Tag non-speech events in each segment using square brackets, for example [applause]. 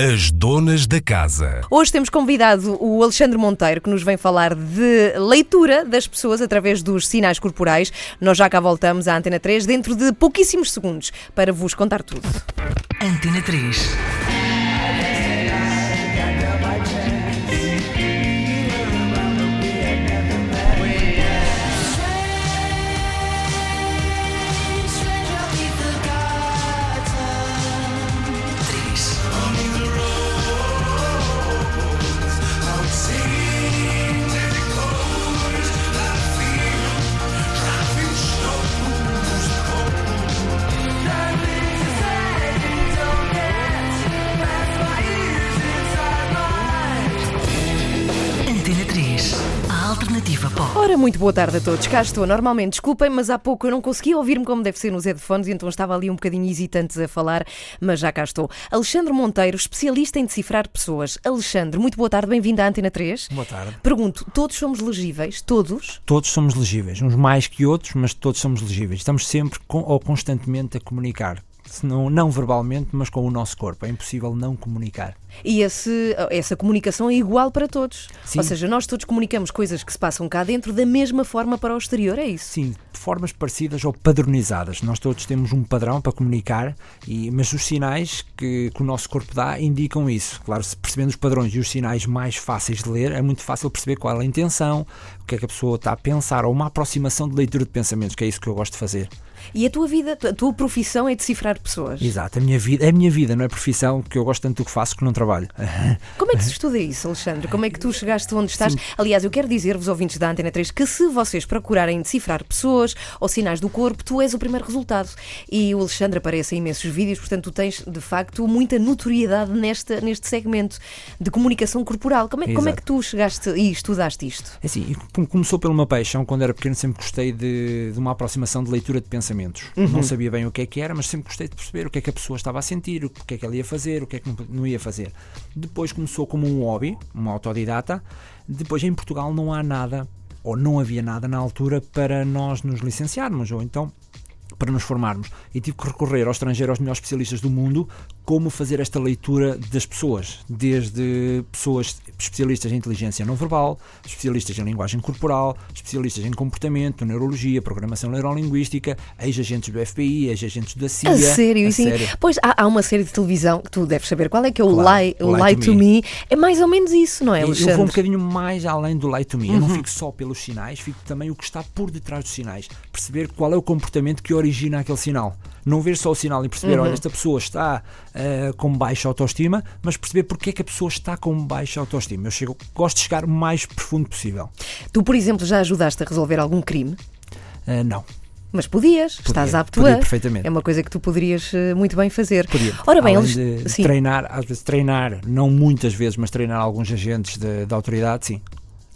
As donas da casa. Hoje temos convidado o Alexandre Monteiro, que nos vem falar de leitura das pessoas através dos sinais corporais. Nós já cá voltamos à Antena 3 dentro de pouquíssimos segundos para vos contar tudo. Antena 3. Pop. Ora, muito boa tarde a todos. Cá estou. Normalmente, desculpem, mas há pouco eu não consegui ouvir-me como deve ser nos headphones, então estava ali um bocadinho hesitante a falar, mas já cá estou. Alexandre Monteiro, especialista em decifrar pessoas. Alexandre, muito boa tarde, bem-vindo à Antena 3. Boa tarde. Pergunto, todos somos legíveis? Todos? Todos somos legíveis, uns mais que outros, mas todos somos legíveis. Estamos sempre com- ou constantemente a comunicar, se não, não verbalmente, mas com o nosso corpo. É impossível não comunicar. E esse- essa comunicação é igual para todos. Sim. Ou seja, nós todos comunicamos coisas que se passam cá dentro da mesma forma para o exterior, é isso? Sim, de formas parecidas ou padronizadas. Nós todos temos um padrão para comunicar, e, mas os sinais que, que o nosso corpo dá indicam isso. Claro, se percebendo os padrões e os sinais mais fáceis de ler, é muito fácil perceber qual é a intenção, o que é que a pessoa está a pensar, ou uma aproximação de leitura de pensamentos, que é isso que eu gosto de fazer. E a tua vida, a tua profissão é decifrar pessoas. Exato, a minha vida é a minha vida, não é profissão, que eu gosto tanto do que faço que não trabalho. [laughs] Como é que se estuda isso, Alexandre? Como é que tu chegaste onde estás? Aliás, eu quero dizer-vos, ouvintes da Antena 3, que se vocês procurarem decifrar pessoas ou sinais do corpo, tu és o primeiro resultado. E o Alexandre aparece em imensos vídeos, portanto, tu tens, de facto, muita notoriedade nesta, neste segmento de comunicação corporal. Como é, como é que tu chegaste e estudaste isto? É assim, começou pela uma paixão, quando era pequeno sempre gostei de, de uma aproximação de leitura de pensamentos. Não sabia bem o que é que era, mas sempre gostei de perceber o que é que a pessoa estava a sentir, o que é que ela ia fazer, o que é que não ia fazer. Depois começou como um hobby, uma autodidata. Depois em Portugal não há nada, ou não havia nada na altura, para nós nos licenciarmos, ou então para nos formarmos. E tive que recorrer ao estrangeiro, aos melhores especialistas do mundo, como fazer esta leitura das pessoas, desde pessoas especialistas em inteligência não verbal, especialistas em linguagem corporal, especialistas em comportamento, neurologia, programação neurolinguística, ex-agentes do FBI, ex-agentes da CIA. A sério, a sim. sério. Pois há, há uma série de televisão que tu deves saber qual é, que é o Claro, Lie, o o Lie to Me. É mais ou menos isso, não é, Eu Alexandre? vou um bocadinho mais além do light to me. Eu Uhum. não fico só pelos sinais, fico também o que está por detrás dos sinais. Perceber qual é o comportamento que origina aquele sinal. Não ver só o sinal e perceber, Uhum. olha, esta pessoa está ah, com baixa autoestima, mas perceber porque é que a pessoa está com baixa autoestima. Eu chego, gosto de chegar o mais profundo possível. Tu, por exemplo, já ajudaste a resolver algum crime? Ah, não. Mas podias, estás apto podia a. perfeitamente. É uma coisa que tu poderias eh, muito bem fazer. Podia. Ora bem, Além eles. de Sim. treinar, às vezes treinar, não muitas vezes, mas treinar alguns agentes da autoridade, sim.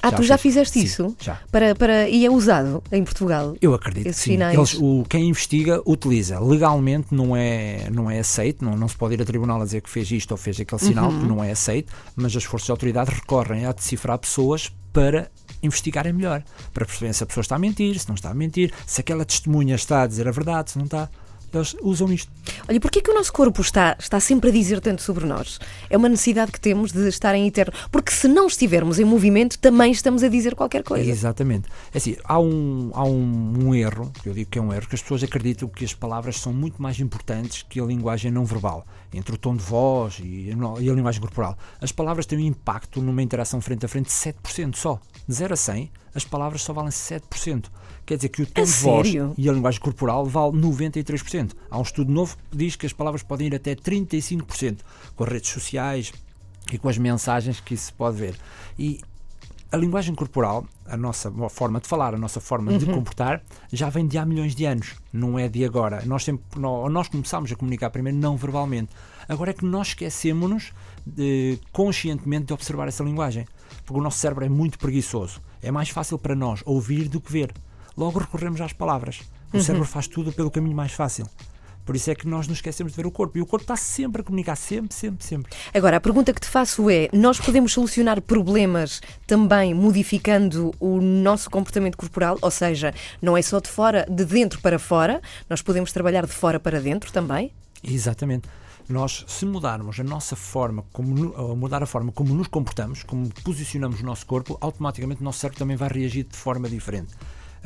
Ah, tu já fiz. fizeste Sim, isso? Já. Para, para... E é usado em Portugal? Eu acredito Esses sim. sinais. Eles, o, quem investiga utiliza. Legalmente não é, não é aceito, não, não se pode ir a tribunal a dizer que fez isto ou fez aquele sinal, Uhum. porque não é aceito, mas as forças de autoridade recorrem a decifrar pessoas para investigarem melhor, para perceberem se a pessoa está a mentir, se não está a mentir, se aquela testemunha está a dizer a verdade, se não está. Eles usam isto. Olha, porquê que o nosso corpo está, está sempre a dizer tanto sobre nós? É uma necessidade que temos de estar em eterno. Porque se não estivermos em movimento, também estamos a dizer qualquer coisa. Exatamente. É assim, há, um, há um, um erro, que eu digo que é um erro, que as pessoas acreditam que as palavras são muito mais importantes que a linguagem não verbal, entre o tom de voz e e a linguagem corporal. As palavras têm um impacto numa interação frente a frente de 7% só. De 0 a 100, as palavras só valem 7%. Quer dizer que o tom de voz e a linguagem corporal vale 93%. Há um estudo novo que diz que as palavras podem ir até 35%, com as redes sociais e com as mensagens que isso se pode ver. E a linguagem corporal, a nossa forma de falar, a nossa forma Uhum. de comportar, já vem de há milhões de anos, não é de agora. Nós, sempre, nós, começámos a comunicar primeiro não verbalmente. Agora é que nós esquecemos-nos conscientemente de observar essa linguagem, porque o nosso cérebro é muito preguiçoso. É mais fácil para nós ouvir do que ver. Logo recorremos às palavras. O cérebro faz tudo pelo caminho mais fácil. Por isso é que nós nos esquecemos de ver o corpo. E o corpo está sempre a comunicar, sempre, sempre, sempre. Agora, a pergunta que te faço é: nós podemos solucionar problemas também modificando o nosso comportamento corporal? Ou seja, não é só de fora, de dentro para fora, nós podemos trabalhar de fora para dentro também? Exatamente. Nós, se mudarmos a nossa forma, como, mudar a forma como nos comportamos, como posicionamos o nosso corpo, automaticamente o nosso cérebro também vai reagir de forma diferente.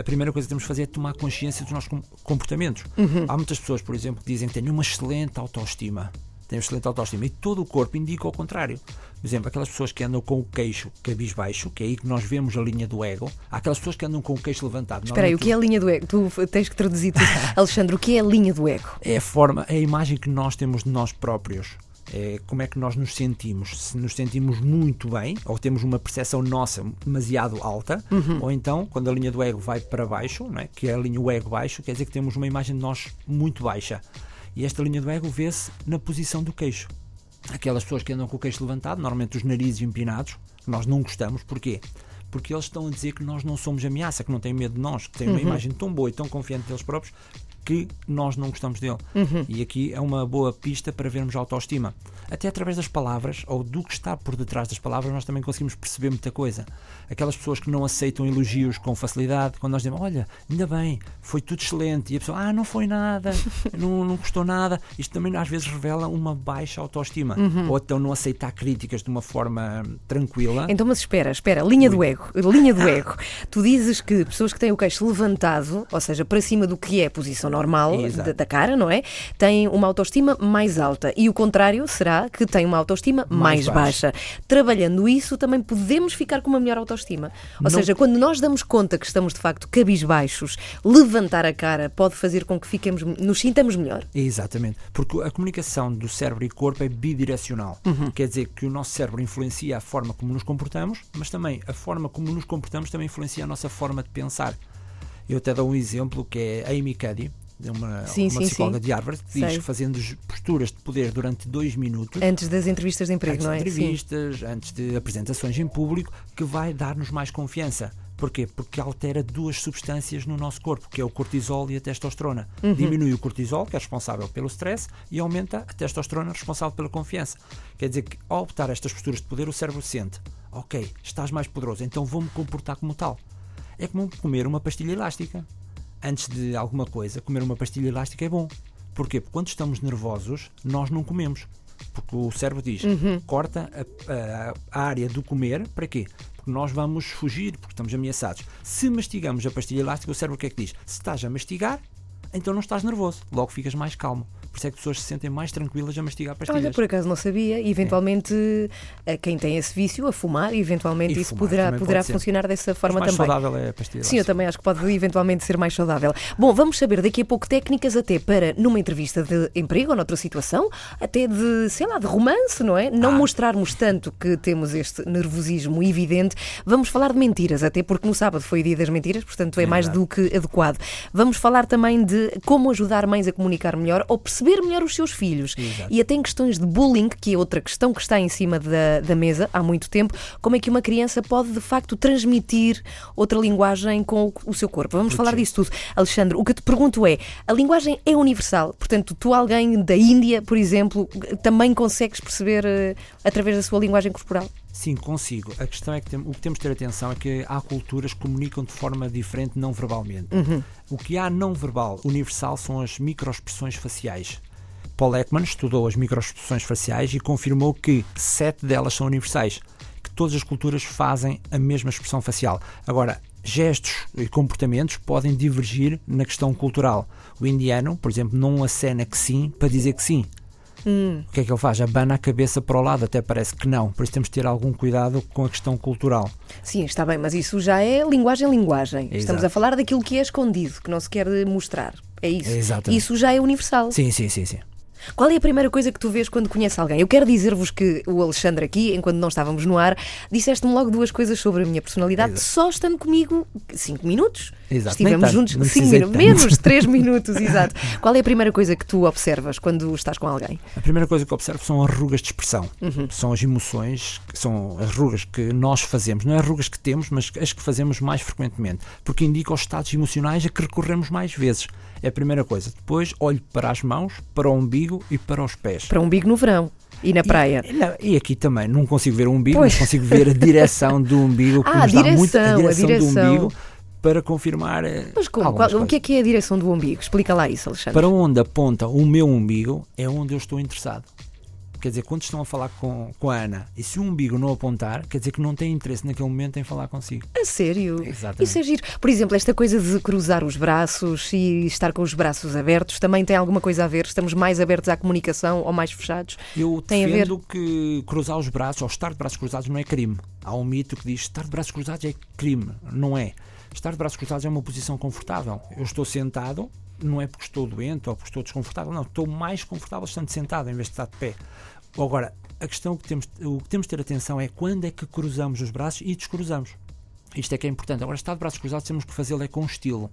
A primeira coisa que temos de fazer é tomar consciência dos nossos com- comportamentos. Há muitas pessoas, por exemplo, que dizem que têm uma excelente autoestima. Têm uma excelente autoestima. E todo o corpo indica o contrário. Por exemplo, aquelas pessoas que andam com o queixo cabisbaixo, que é aí que nós vemos a linha do ego. Há aquelas pessoas que andam com o queixo levantado. Espera aí, o que é a linha do ego? Tu tens que traduzir. [laughs] Alexandre, o que é a linha do ego? é a forma, é a imagem que nós temos de nós próprios. É como é que nós nos sentimos. Se nos sentimos muito bem, ou temos uma percepção nossa demasiado alta, ou então, quando a linha do ego vai para baixo, não é? que é a linha do ego baixo, quer dizer que temos uma imagem de nós muito baixa. E esta linha do ego vê-se na posição do queixo. Aquelas pessoas que andam com o queixo levantado, normalmente os narizes empinados, nós não gostamos. Porquê? Porque eles estão a dizer que nós não somos ameaça, que não têm medo de nós, que têm uma imagem tão boa e tão confiante deles próprios que nós não gostamos dele. E aqui é uma boa pista para vermos a autoestima. Até através das palavras, ou do que está por detrás das palavras, nós também conseguimos perceber muita coisa. Aquelas pessoas que não aceitam elogios com facilidade, quando nós dizemos, olha, ainda bem, foi tudo excelente, e a pessoa, ah, não foi nada, [laughs] não, não gostou nada, isto também às vezes revela uma baixa autoestima. Ou então não aceitar críticas de uma forma tranquila. Então, mas espera, espera, linha do ego, linha do ego. Tu dizes que pessoas que têm o queixo levantado, ou seja, para cima do que é a posição normal da, da cara, não é? Têm uma autoestima mais alta. E o contrário será que têm uma autoestima mais, Mais baixa. Trabalhando isso, também podemos ficar com uma melhor autoestima. Ou Não- seja, quando nós damos conta que estamos de facto cabisbaixos, levantar a cara pode fazer com que fiquemos, nos sintamos melhor. Exatamente, porque a comunicação do cérebro e corpo é bidirecional. Quer dizer que o nosso cérebro influencia a forma como nos comportamos, mas também a forma como nos comportamos também influencia a nossa forma de pensar. Eu até dou um exemplo que é a Amy Cuddy, é uma, Sim, uma sim, psicóloga sim. de Harvard, que diz que fazendo posturas de poder durante dois minutos, Antes das entrevistas de emprego, antes não é? de Sim. entrevistas, antes de apresentações em público, que vai dar-nos mais confiança. Porquê? Porque altera duas substâncias no nosso corpo, que é o cortisol e a testosterona. Uhum. Diminui o cortisol, que é responsável pelo stress, e aumenta a testosterona, responsável pela confiança. Quer dizer que, ao optar estas posturas de poder, o cérebro sente: ok, estás mais poderoso, então vou-me comportar como tal. É como comer uma pastilha elástica. Antes de alguma coisa, comer uma pastilha elástica é bom. Porquê? Porque quando estamos nervosos, nós não comemos. Porque o cérebro diz, corta a, a- a área do comer, para quê? Porque nós vamos fugir, porque estamos ameaçados. Se mastigamos a pastilha elástica, o cérebro o que é que diz? Se estás a mastigar, então não estás nervoso, logo ficas mais calmo. Por isso é que as pessoas se sentem mais tranquilas a mastigar pastilhas. Olha, por acaso não sabia. E eventualmente, a quem tem esse vício, a fumar, eventualmente E isso fumar poderá, poderá ser. funcionar dessa Mas forma mais também. saudável é a pastilha Sim, eu também acho que pode eventualmente ser mais saudável. Bom, vamos saber daqui a pouco técnicas até para, numa entrevista de emprego ou noutra situação, até de, sei lá, de romance, não é? Não Ah. mostrarmos tanto que temos este nervosismo evidente. Vamos falar de mentiras, até porque no sábado foi o dia das mentiras, portanto é, É mais verdade. do que adequado. Vamos falar também de como ajudar mães a comunicar melhor ou perceber melhor os seus filhos. Exato. E até em questões de bullying, que é outra questão que está em cima da, da mesa há muito tempo, como é que uma criança pode de facto transmitir outra linguagem com o, seu corpo. Vamos falar disso tudo. Alexandre, o que te pergunto é: a linguagem é universal? Portanto, tu, alguém da Índia, por exemplo, também consegues perceber eh, através da sua linguagem corporal? Sim, consigo. A questão é que tem- o que temos de ter atenção é que há culturas que comunicam de forma diferente não verbalmente. O que há não verbal universal são as microexpressões faciais. Paul Ekman estudou as microexpressões faciais e confirmou que sete delas são universais, que todas as culturas fazem a mesma expressão facial. Agora, gestos e comportamentos podem divergir na questão cultural. O indiano, por exemplo, não acena que sim para dizer que sim. O que é que ele faz? Abana a cabeça para o lado, até parece que não. Por isso temos de ter algum cuidado com a questão cultural. Sim, está bem, mas isso já é linguagem-linguagem. Estamos Exato. a falar daquilo que é escondido, que não se quer mostrar. É isso. Isso já é universal. Sim, sim, sim, sim. Qual é a primeira coisa que tu vês quando conheces alguém? Eu quero dizer-vos que o Alexandre aqui, enquanto não estávamos no ar, disseste-me logo duas coisas sobre a minha personalidade, Exato. só estando comigo cinco minutos. Exato. Estivemos tanto, juntos não cinco precisei minutos, de tanto. menos [laughs] três minutos, exato. Qual é a primeira coisa que tu observas quando estás com alguém? A primeira coisa que observo são as rugas de expressão. Uhum. São as emoções, são as rugas que nós fazemos. Não é as rugas que temos, mas as que fazemos mais frequentemente. Porque indica os estados emocionais a que recorremos mais vezes. É a primeira coisa. Depois olho para as mãos, para o umbigo e para os pés. Para um umbigo no verão e na praia. E, não, e aqui também, não consigo ver o umbigo, Pois. mas consigo ver a direção do umbigo, [laughs] que Ah, nos dá muito a direção, a direção, do umbigo para confirmar. eh, Mas como? Qual- o que é que é a direção do umbigo? Explica lá isso, Alexandre. Para onde aponta o meu umbigo é onde eu estou interessado. Quer dizer, quando estão a falar com, com a Ana e se o umbigo não apontar, quer dizer que não tem interesse naquele momento em falar consigo. A sério? Exatamente. Isso é giro. Por exemplo, esta coisa de cruzar os braços e estar com os braços abertos também tem alguma coisa a ver? Estamos mais abertos à comunicação ou mais fechados? Eu Tem a ver? que cruzar os braços ou estar de braços cruzados não é crime. Há um mito que diz estar de braços cruzados é crime. Não é. Estar de braços cruzados é uma posição confortável. Eu estou sentado, não é porque estou doente ou porque estou desconfortável, não. Estou mais confortável estando sentado em vez de estar de pé. Agora, a questão que temos, o que temos de ter atenção é quando é que cruzamos os braços e descruzamos. Isto é que é importante. Agora, estar de braços cruzados temos que fazê-lo é com estilo.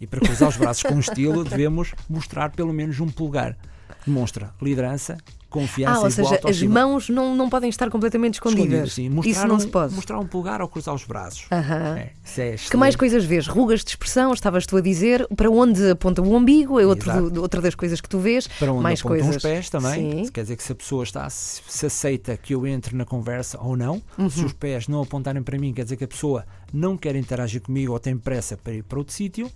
E para cruzar os braços com estilo, [laughs] devemos mostrar pelo menos um pulgar. Demonstra liderança, confiança Ah, ou seja, as mãos não, não podem estar completamente escondidas. Sim. Mostrar Isso não um, se pode. Mostrar um pulgar ao cruzar os braços. Aham. É, isso é Que mais coisas vês? Rugas de expressão, estavas tu a dizer, para onde aponta o umbigo, é outro do- outra das coisas que tu vês. Para onde mais apontam coisas. os pés também. Sim. Quer dizer que se a pessoa está, se, se aceita que eu entre na conversa ou não. Uhum. Se os pés não apontarem para mim, quer dizer que a pessoa não quer interagir comigo ou tem pressa para ir para outro sítio.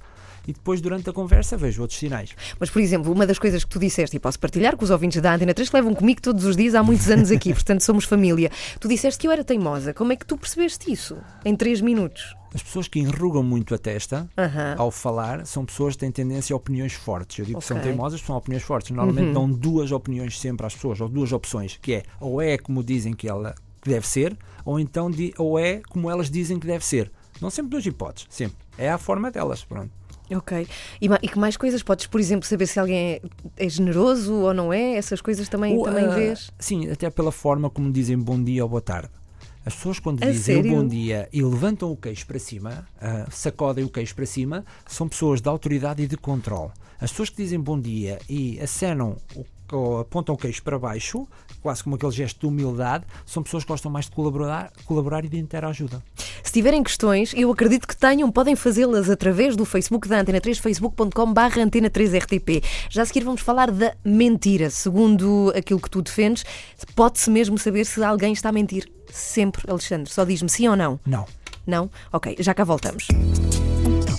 E depois, durante a conversa, vejo outros sinais. Mas, por exemplo, uma das coisas que tu disseste, e posso partilhar com os ouvintes da Antena 3, que levam comigo todos os dias há muitos anos aqui, [laughs] portanto somos família. Tu disseste que eu era teimosa. Como é que tu percebeste isso? Em três minutos? As pessoas que enrugam muito a testa Aham. ao falar são pessoas que têm tendência a opiniões fortes. Eu digo que são. Uhum. teimosas, são opiniões fortes. Normalmente dão duas opiniões sempre às pessoas, ou duas opções, que é ou é como dizem que ela que deve ser, ou então di- ou é como elas dizem que deve ser. Não sempre duas hipóteses, sempre. É a forma delas, pronto. Ok. E, e que mais coisas? Podes, por exemplo, saber se alguém é, é generoso ou não é? Essas coisas também, Ou, também ah, vês? Sim, até pela forma como dizem bom dia ou boa tarde. As pessoas quando A dizem o sério? bom dia e levantam o queixo para cima, ah, sacodem o queixo para cima, são pessoas de autoridade e de controle. As pessoas que dizem bom dia e acenam o- ou apontam o queixo para baixo, quase como aquele gesto de humildade, são pessoas que gostam mais de colaborar, colaborar e de interajuda. Se tiverem questões, eu acredito que tenham, podem fazê-las através do Facebook da Antena 3, facebook.com.br Antena 3 RTP. Já a seguir vamos falar da mentira. Segundo aquilo que tu defendes, pode-se mesmo saber se alguém está a mentir. Sempre, Alexandre. Só diz-me sim ou não. Não. Não? Ok, já cá voltamos.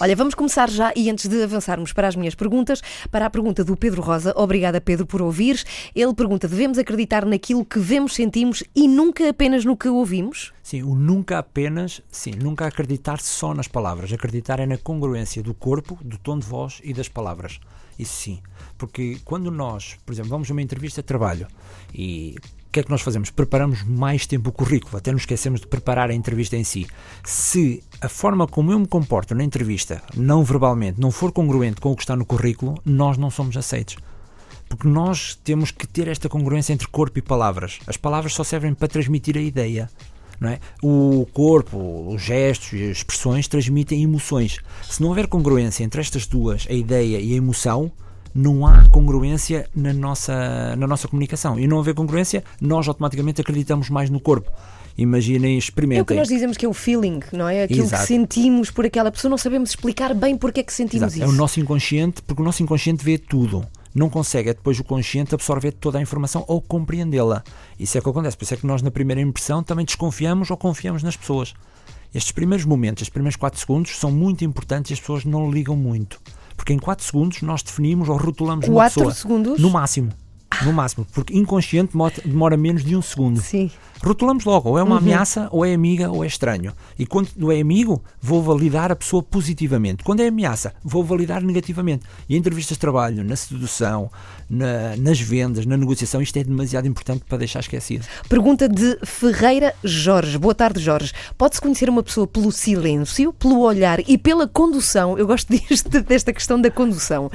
Olha, vamos começar já e antes de avançarmos para as minhas perguntas, para a pergunta do Pedro Rosa. Obrigada, Pedro, por ouvires. Ele pergunta: devemos acreditar naquilo que vemos, sentimos e nunca apenas no que ouvimos? Sim, o nunca apenas, sim, nunca acreditar só nas palavras. Acreditar é na congruência do corpo, do tom de voz e das palavras. Isso sim. Porque quando nós, por exemplo, vamos a uma entrevista de trabalho e o que é que nós fazemos? Preparamos mais tempo o currículo, até nos esquecemos de preparar a entrevista em si. Se a forma como eu me comporto na entrevista, não verbalmente, não for congruente com o que está no currículo, nós não somos aceitos. Porque nós temos que ter esta congruência entre corpo e palavras. As palavras só servem para transmitir a ideia. Não é? O corpo, os gestos e as expressões transmitem emoções. Se não houver congruência entre estas duas, a ideia e a emoção, não há congruência na nossa, na nossa comunicação. E não haver congruência, nós automaticamente acreditamos mais no corpo. Imaginem, É o que experimentem. nós dizemos que é o feeling, não é? Aquilo Exato. que sentimos por aquela pessoa, não sabemos explicar bem porque é que sentimos Exato. É isso. o nosso inconsciente, porque o nosso inconsciente vê tudo. Não consegue, é depois o consciente absorver toda a informação ou compreendê-la. Isso é o que acontece. Por isso é que nós, na primeira impressão, também desconfiamos ou confiamos nas pessoas. Estes primeiros momentos, estes primeiros 4 segundos, são muito importantes e as pessoas não ligam muito. Porque em 4 segundos nós definimos ou rotulamos uma pessoa. segundos? No máximo. No máximo. Porque inconsciente demora- menos de um segundo. Sim. Rotulamos logo, ou é uma Uhum. ameaça, ou é amiga, ou é estranho. E quando é amigo, vou validar a pessoa positivamente. Quando é ameaça, vou validar negativamente. E em entrevistas de trabalho, na sedução, na- nas vendas, na negociação, isto é demasiado importante para deixar esquecido. Pergunta de Ferreira Jorge. Boa tarde, Jorge. Pode-se conhecer uma pessoa pelo silêncio, pelo olhar e pela condução? Eu gosto [laughs] disto, desta questão da condução.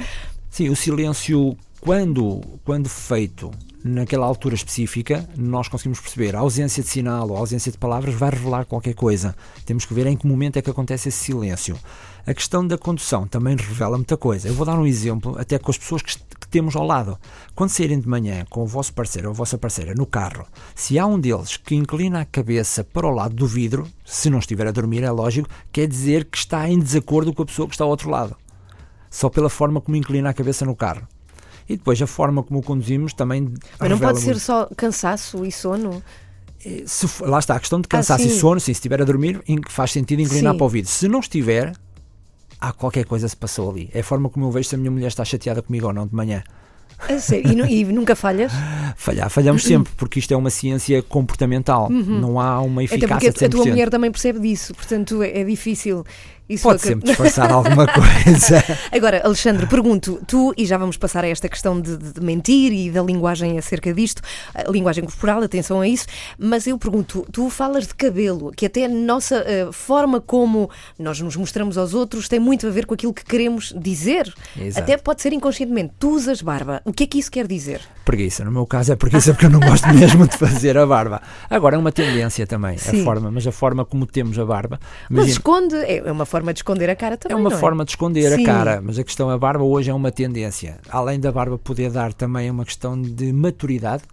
Sim, o silêncio, quando, quando feito naquela altura específica, nós conseguimos perceber a ausência de sinal ou a ausência de palavras vai revelar qualquer coisa. Temos que ver em que momento é que acontece esse silêncio. A questão da condução também revela muita coisa. Eu vou dar um exemplo, até com as pessoas que, que temos ao lado. Quando saírem de manhã com o vosso parceiro ou a vossa parceira no carro, se há um deles que inclina a cabeça para o lado do vidro, se não estiver a dormir, é lógico, quer dizer que está em desacordo com a pessoa que está ao outro lado só pela forma como inclina a cabeça no carro. E depois a forma como o conduzimos também. Mas não pode ser muito. só cansaço e sono? Se for- lá está, a questão de cansaço Ah, e sono, sim, se estiver a dormir, faz sentido inclinar Sim. para o vidro. Se não estiver, há qualquer coisa se passou ali. É a forma como eu vejo se a minha mulher está chateada comigo ou não de manhã. A sério? E, e nunca falhas? [laughs] Falhar, falhamos sempre, porque isto é uma ciência comportamental. Não há uma Até eficácia porque de a tua 100%. mulher também percebe disso, portanto é, é difícil. Isso Pode aca- sempre disfarçar [laughs] alguma coisa. Agora, Alexandre, pergunto, tu, e já vamos passar a esta questão de, de- mentir e da linguagem acerca disto, a linguagem corporal, atenção a isso, mas eu pergunto, tu falas de cabelo, que até a nossa eh, forma como nós nos mostramos aos outros tem muito a ver com aquilo que queremos dizer. Exato. Até pode ser inconscientemente. Tu usas barba. O que é que isso quer dizer? Preguiça, no meu caso é preguiça porque eu não gosto mesmo de fazer a barba. Agora é uma tendência também, Sim. a forma, mas a forma como temos a barba. Mas imagina- esconde, é é uma forma de esconder a cara É também. uma não forma de esconder Sim. a cara, mas a questão a barba hoje é uma tendência. Além da barba poder dar também uma questão de maturidade,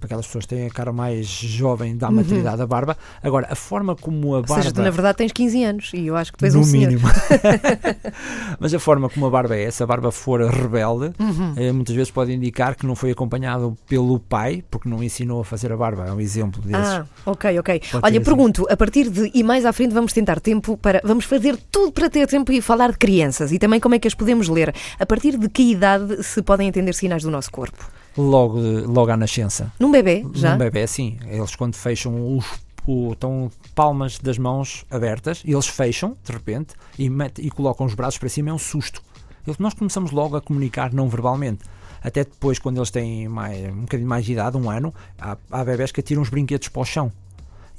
para aquelas pessoas que têm a cara mais jovem, dá maturidade à barba. Agora, a forma como a Uhum. Ou barba. seja, tu na verdade tens 15 anos e eu acho que tu és no um mínimo. [laughs] Mas a forma como a barba é, se a barba for rebelde, Uhum. eh, muitas vezes pode indicar que não foi acompanhado pelo pai, porque não ensinou a fazer a barba. É um exemplo desses. Ah, ok, ok. Pode Olha, assim. pergunto, a partir de. E mais à frente vamos tentar tempo para. Vamos fazer tudo para ter tempo e falar de crianças e também como é que as podemos ler. A partir de que idade se podem entender sinais do nosso corpo? Logo, logo à nascença. Num bebê, já? Num bebê, sim. Eles quando fecham os o- estão palmas das mãos abertas e eles fecham de repente e, mete- e colocam os braços para cima, é um susto. Eles- Nós começamos logo a comunicar não verbalmente. Até depois, quando eles têm mais, um bocadinho mais de idade, um ano, há, há bebés que atiram os brinquedos para o chão.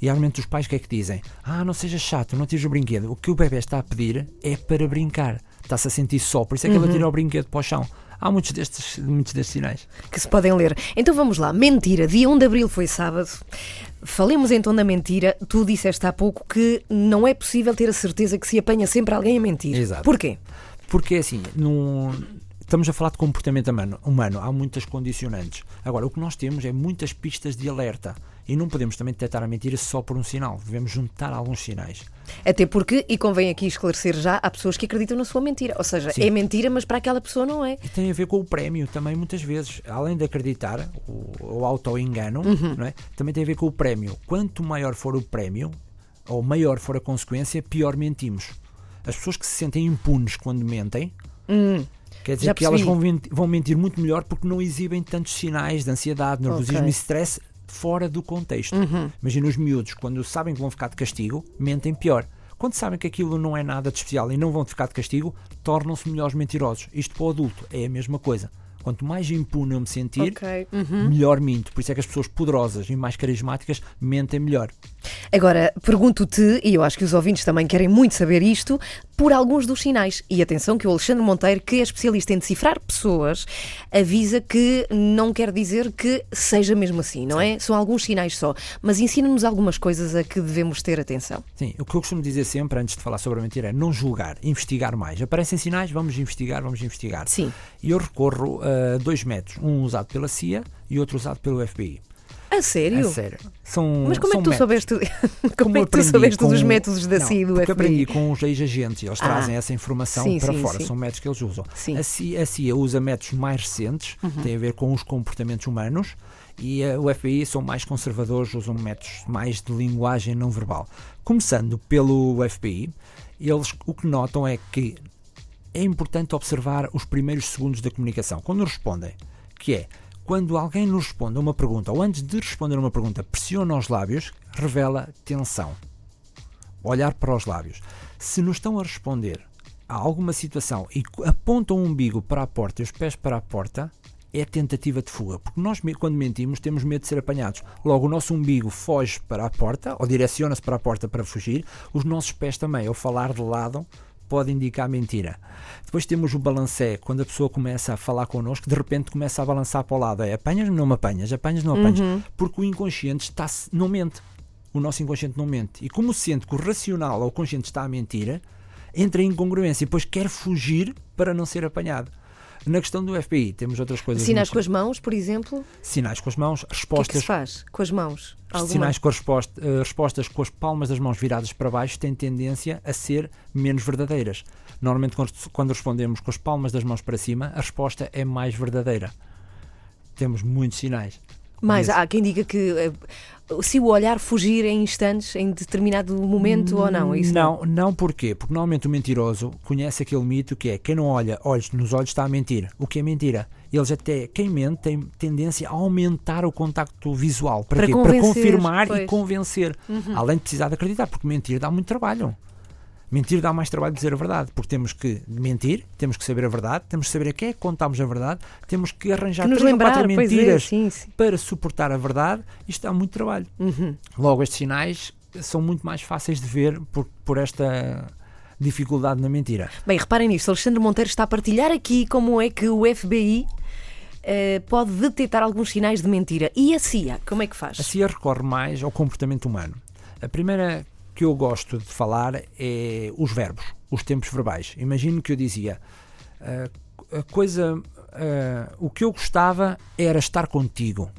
E realmente os pais o que é que dizem? Ah, não seja chato, não tires o brinquedo. O que o bebê está a pedir é para brincar. Está-se a sentir só, por isso é que ele atira o brinquedo para o chão. Há muitos destes, muitos destes sinais. Que se podem ler. Então vamos lá. Mentira. Dia 1 de abril foi sábado. Falemos então da mentira. Tu disseste há pouco que não é possível ter a certeza que se apanha sempre alguém a mentir. Exato. Porquê? Porque assim, num- estamos a falar de comportamento humano, humano, há muitas condicionantes. Agora, o que nós temos é muitas pistas de alerta e não podemos também detectar a mentira só por um sinal, devemos juntar alguns sinais. Até porque, e convém aqui esclarecer já, há pessoas que acreditam na sua mentira. Ou seja, Sim. é mentira, mas para aquela pessoa não é. E tem a ver com o prémio também, muitas vezes. Além de acreditar, o, o auto-engano, não é? também tem a ver com o prémio. Quanto maior for o prémio, ou maior for a consequência, pior mentimos. As pessoas que se sentem impunes quando mentem, quer dizer que elas vão mentir, vão mentir muito melhor porque não exibem tantos sinais de ansiedade, nervosismo Ok. e stress fora do contexto. Uhum. Imagina os miúdos, quando sabem que vão ficar de castigo, mentem pior. Quando sabem que aquilo não é nada de especial e não vão ficar de castigo, tornam-se melhores mentirosos. Isto para o adulto é a mesma coisa. Quanto mais impune eu me sentir, Ok. Uhum. melhor minto. Por isso é que as pessoas poderosas e mais carismáticas mentem melhor. Agora, pergunto-te, e eu acho que os ouvintes também querem muito saber isto, por alguns dos sinais. E atenção que o Alexandre Monteiro, que é especialista em decifrar pessoas, avisa que não quer dizer que seja mesmo assim, não é? São alguns sinais só. Mas ensina-nos algumas coisas a que devemos ter atenção. Sim, o que eu costumo dizer sempre, antes de falar sobre a mentira, é não julgar, investigar mais. Aparecem sinais, vamos investigar, vamos investigar. Sim. E eu recorro a dois métodos, um usado pela CIA e outro usado pelo FBI. A sério? A sério. São, Mas como é que tu métodos. soubeste, [laughs] como é que tu soubeste com- dos métodos da e do porque FBI? aprendi com os ex-agentes, eles Ah. trazem essa informação Sim, para sim, fora, sim. são métodos que eles usam. Sim. A CIA, a CIA usa métodos mais recentes, Uhum. têm a ver com os comportamentos humanos, e eh, o FBI são mais conservadores, usam métodos mais de linguagem não verbal. Começando pelo FBI, eles o que notam é que é importante observar os primeiros segundos da comunicação, quando respondem, que é quando alguém nos responde a uma pergunta, ou antes de responder a uma pergunta, pressiona os lábios, revela tensão. Olhar para os lábios. Se nos estão a responder a alguma situação e apontam o umbigo para a porta e os pés para a porta, é tentativa de fuga. Porque nós, quando mentimos, temos medo de ser apanhados. Logo, o nosso umbigo foge para a porta, ou direciona-se para a porta para fugir. Os nossos pés também, ao falar de lado, pode indicar mentira. Depois temos o balancé, quando a pessoa começa a falar connosco, de repente começa a balançar para o lado. É apanhas, não me apanhas, apanhas, não apanhas. Porque o inconsciente está não mente. O nosso inconsciente não mente. E como sente que o racional ou o consciente está a mentir, entra em incongruência e depois quer fugir para não ser apanhado. Na questão do FBI, temos outras coisas. Sinais muito- com as mãos, por exemplo. Sinais com as mãos, O que é que respostas se faz com as mãos? Alguma? Sinais com a resposta, eh, respostas com as palmas das mãos viradas para baixo têm tendência a ser menos verdadeiras. Normalmente, quando, respondemos com as palmas das mãos para cima, a resposta é mais verdadeira. Temos muitos sinais. Mas há quem diga que eh, se o olhar fugir em instantes, em determinado momento ou não? Isso não, não porquê? Porque normalmente o mentiroso conhece aquele mito que é quem não olha olhos nos olhos está a mentir. O que é mentira? Eles até, quem mente tem tendência a aumentar o contacto visual. Para, Para Para confirmar e pois. Uhum. convencer. Além de precisar de acreditar, porque mentir dá muito trabalho. Mentir dá mais trabalho de dizer a verdade, porque temos que mentir, temos que saber a verdade, temos que saber a quem é que contamos a verdade, temos que arranjar Que três ou quatro lembrar, é, mentiras sim, sim. para suportar a verdade. Isto dá muito trabalho. Uhum. Logo, estes sinais são muito mais fáceis de ver por, por esta dificuldade na mentira. Bem, reparem nisto, Alexandre Monteiro está a partilhar aqui como é que o FBI eh, pode detectar alguns sinais de mentira. E a CIA, como é que faz? A CIA recorre mais ao comportamento humano. A primeira que eu gosto de falar é os verbos, os tempos verbais. Imagino que eu dizia "Ah, a coisa, ah, o que eu gostava era estar contigo.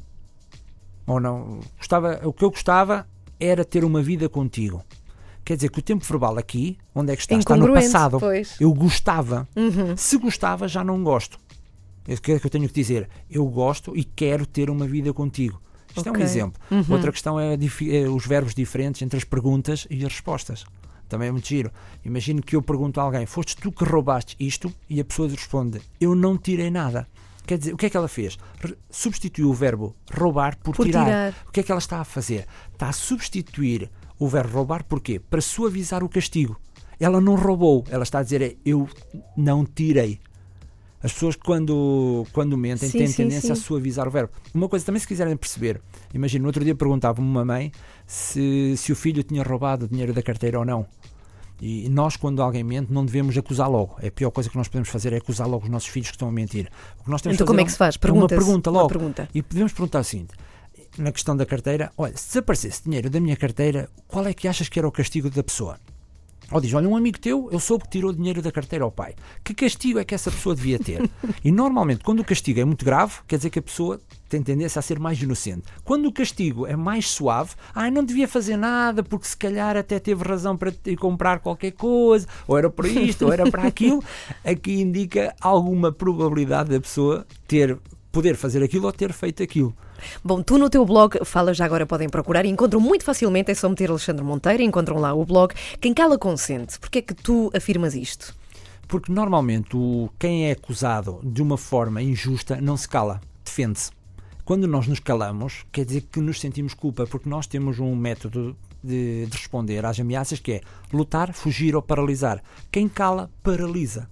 Ou não, gostava, o que eu gostava era ter uma vida contigo. Quer dizer que o tempo verbal aqui, onde é que está? Está no passado. pois. Eu gostava. Uhum. Se gostava, já não gosto. O que é que eu tenho que dizer? Eu gosto e quero ter uma vida contigo. Isto é Ok. um exemplo. Uhum. Outra questão é, é os verbos diferentes entre as perguntas e as respostas. Também é muito giro. Imagino que eu pergunto a alguém: Foste tu que roubaste isto? E a pessoa responde: Eu não tirei nada. Quer dizer, o que é que ela fez? Substituiu o verbo roubar por, Por tirar. O que é que ela está a fazer? Está a substituir o verbo roubar porquê? Para suavizar o castigo. Ela não roubou, ela está a dizer é, eu não tirei. As pessoas quando, quando mentem Sim, têm sim, tendência a sim. suavizar o verbo. Uma coisa também se quiserem perceber, imagina, no outro dia perguntava-me uma mãe se, se o filho tinha roubado o dinheiro da carteira ou não. E nós, quando alguém mente, não devemos acusar logo. É a pior coisa que nós podemos fazer é acusar logo os nossos filhos que estão a mentir. O que nós temos Então como é que se faz? é uma pergunta Uma logo. pergunta. E podemos perguntar o seguinte: na questão da carteira, olha, se desaparecesse dinheiro da minha carteira, qual é que achas que era o castigo da pessoa? Ou diz, olha, um amigo teu, eu soube que tirou dinheiro da carteira ao pai. Que castigo é que essa pessoa devia ter? [laughs] e normalmente, quando o castigo é muito grave, quer dizer que a pessoa tem tendência a ser mais inocente. Quando o castigo é mais suave, ah, não devia fazer nada porque se calhar até teve razão para ir comprar qualquer coisa, ou era para isto, ou era para aquilo, [laughs] aqui indica alguma probabilidade da pessoa ter poder fazer aquilo ou ter feito aquilo. Bom, tu no teu blog, fala já agora, podem procurar e encontram muito facilmente, é só meter Alexandre Monteiro, encontram lá o blog. Quem cala consente. Porquê é que tu afirmas isto? Porque normalmente o, quem é acusado de uma forma injusta não se cala, defende-se. Quando nós nos calamos, quer dizer que nos sentimos culpa, porque nós temos um método de, de responder às ameaças que é lutar, fugir ou paralisar. Quem cala, paralisa.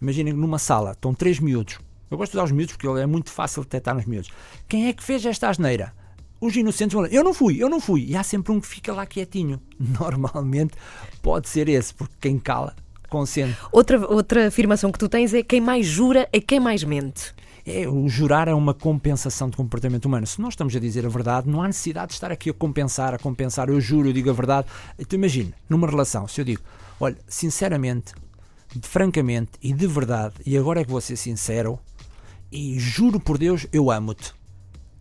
Imaginem numa sala estão três miúdos. Eu gosto de usar os miúdos porque é muito fácil detectar nos miúdos. Quem é que fez esta asneira? Os inocentes vão lá, eu não fui, eu não fui. E há sempre um que fica lá quietinho. [laughs] Normalmente pode ser esse, porque quem cala, consente. Outra, outra afirmação que tu tens é quem mais jura é quem mais mente. É, o jurar é uma compensação de comportamento humano. Se nós estamos a dizer a verdade, não há necessidade de estar aqui a compensar, a compensar. Eu juro, eu digo a verdade. Então imagine, numa relação, se eu digo, olha, sinceramente, francamente e de verdade, e agora é que vou ser sincero, e juro por Deus, eu amo-te.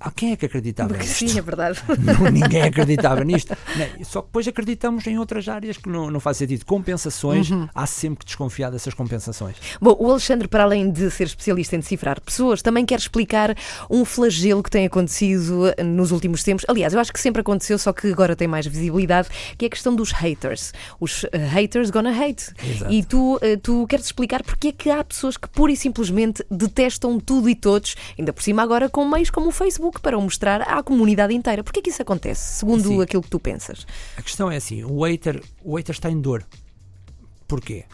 Ah, quem é que acreditava Porque nisto? sim, é verdade. [laughs] Não, ninguém acreditava nisto. Não, Só que depois acreditamos em outras áreas que não, não faz sentido. Compensações, Uhum. há sempre que desconfiar dessas compensações. Bom, o Alexandre, para além de ser especialista em decifrar pessoas, também quer explicar um flagelo que tem acontecido nos últimos tempos. Aliás, eu acho que sempre aconteceu, só que agora tem mais visibilidade, que é a questão dos haters. Os eh, haters gonna hate. Exato. E tu, eh, tu queres explicar porque é que há pessoas que pura e simplesmente detestam tudo e todos, ainda por cima agora com meios como o Facebook, para o mostrar à comunidade inteira. Porquê que isso acontece, segundo Sim. aquilo que tu pensas? A questão é assim: o hater, o hater está em dor. Porquê?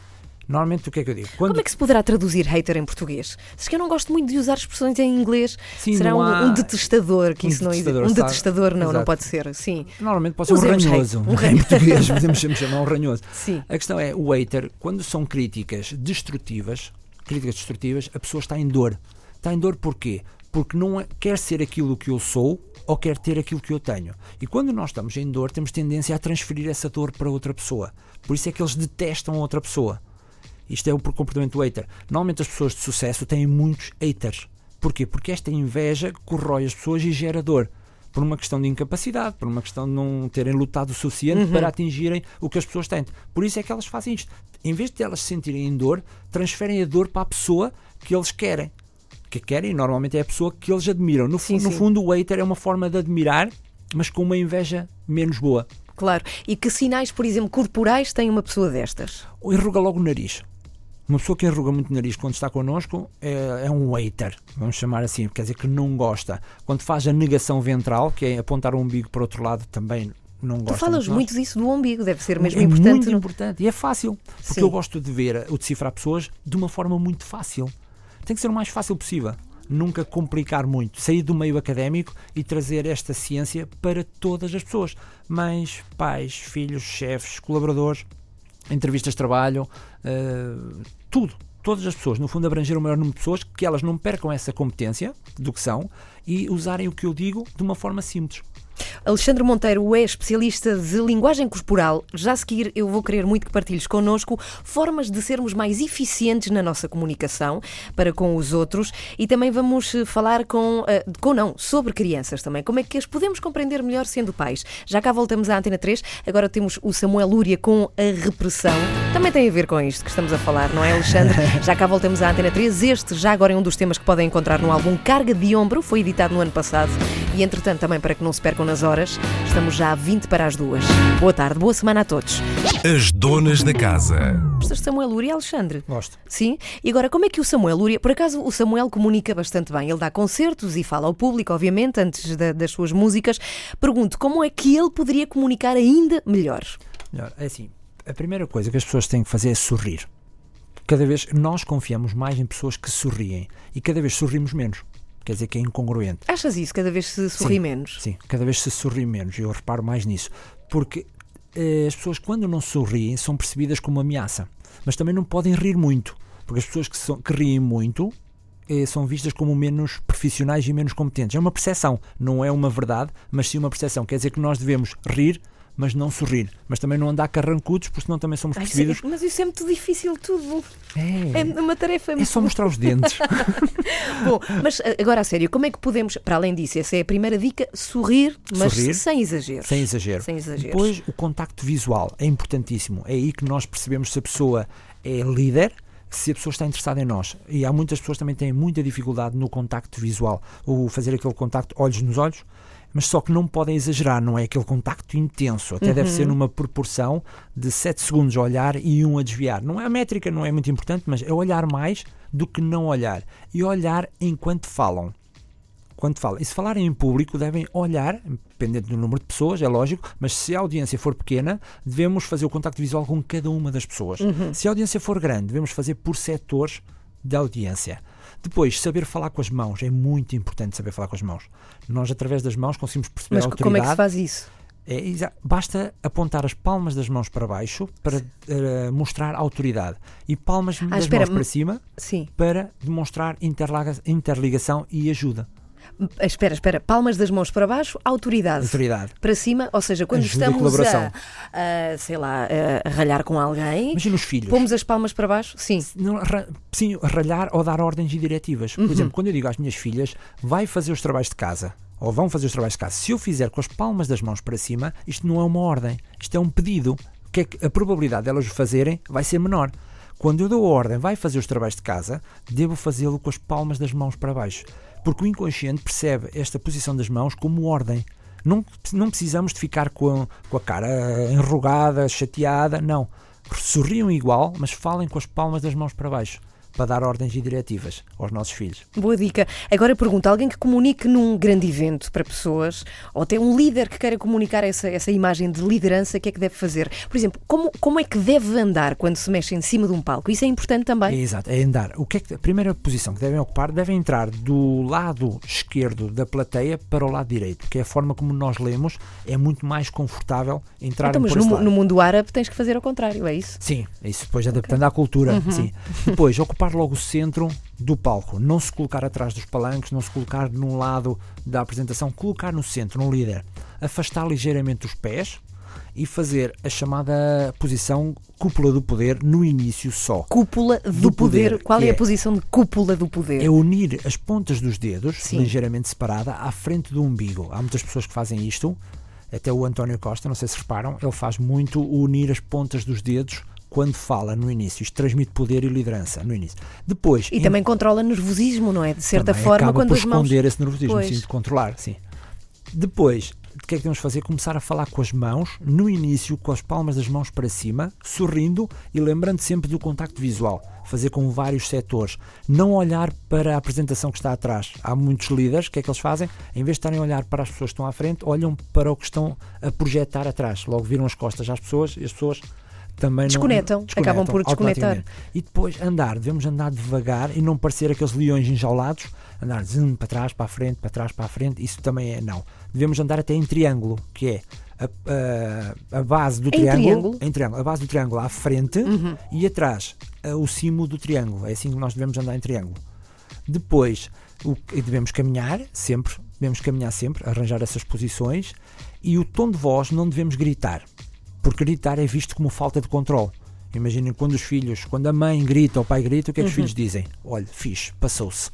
Normalmente o que é que eu digo? Quando Como é que se poderá traduzir hater em português? Se que eu não gosto muito de usar expressões em inglês, Sim, será não um, há- um detestador, que Um isso não existe. Um sabe? detestador, não, não Exato. pode ser. Sim. Normalmente pode ser um Usemos ranhoso. hate. Um em ranhoso. português [laughs] podemos chamar um ranhoso. Sim. A questão é, o hater, quando são críticas destrutivas, críticas destrutivas, a pessoa está em dor. Está em dor porquê? Porque não é- quer ser aquilo que eu sou ou quer ter aquilo que eu tenho. E quando nós estamos em dor, temos tendência a transferir essa dor para outra pessoa. Por isso é que eles detestam a outra pessoa. Isto é o comportamento do hater. Normalmente as pessoas de sucesso têm muitos haters. Porquê? Porque esta inveja corrói as pessoas e gera dor. Por uma questão de incapacidade, por uma questão de não terem lutado o suficiente para atingirem o que as pessoas têm. Por isso é que elas fazem isto. Em vez de elas se sentirem em dor, transferem a dor para a pessoa que eles querem. Que querem, normalmente é a pessoa que eles admiram. No, Sim, no sim. fundo, o hater é uma forma de admirar mas com uma inveja menos boa. Claro. E que sinais, por exemplo, corporais tem uma pessoa destas? Ou enruga logo o nariz. Uma pessoa que enruga muito o nariz quando está connosco é, é um hater, vamos chamar assim, quer dizer que não gosta. Quando faz a negação ventral, que é apontar o umbigo para outro lado, também não gosta. Tu falas muito, muito disso do umbigo, deve ser mesmo é importante. muito no- importante e é fácil, porque Sim. eu gosto de ver o decifrar pessoas de uma forma muito fácil. Tem que ser o mais fácil possível. Nunca complicar muito, sair do meio académico e trazer esta ciência para todas as pessoas: mães, pais, filhos, chefes, colaboradores, entrevistas de trabalho, eh, tudo. Todas as pessoas, no fundo, abranger o maior número de pessoas, que elas não percam essa competência do que são e usarem o que eu digo de uma forma simples. Alexandre Monteiro é especialista de linguagem corporal. Já a seguir, eu vou querer muito que partilhes connosco formas de sermos mais eficientes na nossa comunicação para com os outros e também vamos eh, falar com, eh, com não, sobre crianças também. Como é que as podemos compreender melhor sendo pais? Já cá voltamos à Antena 3. Agora temos o Samuel Lúria com a repressão. Também tem a ver com isto que estamos a falar, não é, Alexandre? [laughs] Já cá voltamos à Antena 3. Este já agora é um dos temas que podem encontrar no álbum Carga de Ombro. Foi editado no ano passado. E entretanto, também para que não se percam nas horas, estamos já a 20 para as duas. Boa tarde, boa semana a todos. As donas da casa. Gostas de Samuel Lúria, Alexandre? Gosto. Sim. E agora, como é que o Samuel Lúria. Por acaso, o Samuel comunica bastante bem. Ele dá concertos e fala ao público, obviamente, antes da- das suas músicas. Pergunto, como é que ele poderia comunicar ainda melhor? Melhor, é assim, a primeira coisa que as pessoas têm que fazer é sorrir. Cada vez nós confiamos mais em pessoas que sorriem e cada vez sorrimos menos. Quer dizer que é incongruente. Achas isso? Cada vez se sorri Sim, menos? Sim, cada vez se sorri menos. Eu reparo mais nisso. Porque eh, as pessoas, quando não sorriem, são percebidas como ameaça. Mas também não podem rir muito. Porque as pessoas que, são, que riem muito eh, são vistas como menos profissionais e menos competentes. É uma percepção, não é uma verdade, mas sim uma percepção. Quer dizer que nós devemos rir, mas não sorrir. Mas também não andar carrancudos, porque senão também somos Ai, percebidos. mas isso é muito difícil tudo. É, É uma tarefa é muito só mostrar os dentes. [laughs] Bom, mas eh, agora a sério, como é que podemos, para além disso, essa é a primeira dica, sorrir, mas Sorrir. sem exageros. Sem exagero. Sem exageros. Depois, o contacto visual é importantíssimo. É aí que nós percebemos se a pessoa é líder, se a pessoa está interessada em nós. E há muitas pessoas que também têm muita dificuldade no contacto visual, o fazer aquele contacto olhos nos olhos. Mas só que não podem exagerar, não é aquele contacto intenso. Até deve ser numa proporção de 7 segundos a olhar e um a desviar. Não é a métrica, não é muito importante, mas é olhar mais do que não olhar. E olhar enquanto falam quando falam. E se falarem em público, devem olhar, dependendo do número de pessoas, é lógico, mas se a audiência for pequena, devemos fazer o contacto visual com cada uma das pessoas. Se a audiência for grande, devemos fazer por setores da audiência. Depois, saber falar com as mãos. É muito importante saber falar com as mãos. Nós, através das mãos, conseguimos perceber Mas a autoridade. como é que se faz isso? É, basta apontar as palmas das mãos para baixo para eh, mostrar autoridade e palmas das Ah, espera, mãos para cima Sim. para demonstrar interligação e ajuda. Ah, Espera, espera. Palmas das mãos para baixo, autoridade. Autoridade. Para cima, ou seja, quando Ajuda estamos a, a, sei lá, a, ralhar com alguém, Imagina os filhos. pomos as palmas para baixo? Sim. Não, ra- sim, ralhar ou dar ordens e diretivas. Por exemplo, quando eu digo às minhas filhas, vai fazer os trabalhos de casa, ou vão fazer os trabalhos de casa, se eu fizer com as palmas das mãos para cima, isto não é uma ordem, isto é um pedido. Que é que a probabilidade delas o fazerem vai ser menor. Quando eu dou a ordem, vai fazer os trabalhos de casa, devo fazê-lo com as palmas das mãos para baixo. Porque o inconsciente percebe esta posição das mãos como ordem. Não, não precisamos de ficar com a, com a cara enrugada, chateada, não. Sorriam igual, mas falem com as palmas das mãos para baixo, para dar ordens e diretivas aos nossos filhos. Boa dica. Agora pergunta: alguém que comunique num grande evento para pessoas, ou até um líder que queira comunicar essa, essa imagem de liderança, o que é que deve fazer? Por exemplo, como, como é que deve andar quando se mexe em cima de um palco? Isso é importante É também. exato, é andar. O que é que, a primeira posição que devem ocupar devem entrar do lado esquerdo da plateia para o lado direito, que é a forma como nós lemos, é muito mais confortável entrar Então, mas no, no mundo árabe tens que fazer ao contrário, é isso? Sim, isso depois adaptando à cultura. Sim. Depois, ocupar logo o centro do palco. Não se colocar atrás dos palanques, não se colocar num lado da apresentação, colocar no centro, no líder. Afastar ligeiramente os pés e fazer a chamada posição cúpula do poder no início só. Cúpula do, Do poder. poder, Qual que é a é- posição de cúpula do poder? É unir as pontas dos dedos, Sim. ligeiramente separada, à frente do umbigo. Há muitas pessoas que fazem isto, até o António Costa, não sei se reparam, ele faz muito o unir as pontas dos dedos quando fala no início. Isto transmite poder e liderança no início. Depois, E também controla nervosismo, não é? De certa também forma, acaba quando por as mãos. esconder esse nervosismo, Pois. sim, de controlar, sim. Depois, o que é que devemos fazer? Começar a falar com as mãos, no início, com as palmas das mãos para cima, sorrindo e lembrando sempre do contacto visual. Fazer com vários setores. Não olhar para a apresentação que está atrás. Há muitos líderes, o que é que eles fazem? Em vez de estarem a olhar para as pessoas que estão à frente, olham para o que estão a projetar atrás. Logo viram as costas às pessoas e as pessoas também Desconectam, não, acabam por desconectar. E depois andar, devemos andar devagar e não parecer aqueles leões enjaulados, andar zum, para trás, para a frente, para trás, para a frente, isso também é não. Devemos andar até em triângulo, que é a, a- a base do Em triângulo, triângulo? em triângulo, a base do triângulo à frente e atrás a- o cimo do triângulo. É assim que nós devemos andar em triângulo. Depois, o devemos caminhar sempre, devemos caminhar sempre, arranjar essas posições e o tom de voz não devemos gritar, porque gritar é visto como falta de controle. Imaginem quando os filhos, quando a mãe grita ou o pai grita, o que é que os filhos dizem? Olha, fixe, passou-se.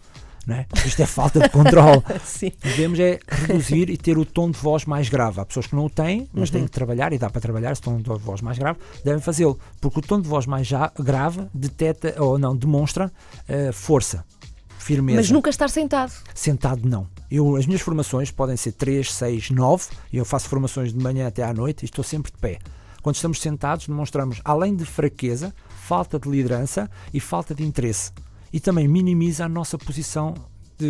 É? Isto é falta de controle. [laughs] Devemos é reduzir e ter o tom de voz mais grave. Há pessoas que não o têm, mas Uhum. têm que trabalhar e dá para trabalhar esse tom de voz mais grave, devem fazê-lo, porque o tom de voz mais já- grave detecta ou não demonstra eh, força, firmeza. Mas nunca estar sentado. Sentado não. Eu, as minhas formações podem ser 3, 6, 9, e eu faço formações de manhã até à noite e estou sempre de pé. Quando estamos sentados, demonstramos, além de fraqueza, falta de liderança e falta de interesse. E também minimiza a nossa posição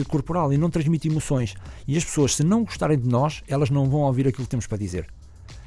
corporal e não transmite emoções. E as pessoas, se não gostarem de nós, elas não vão ouvir aquilo que temos para dizer.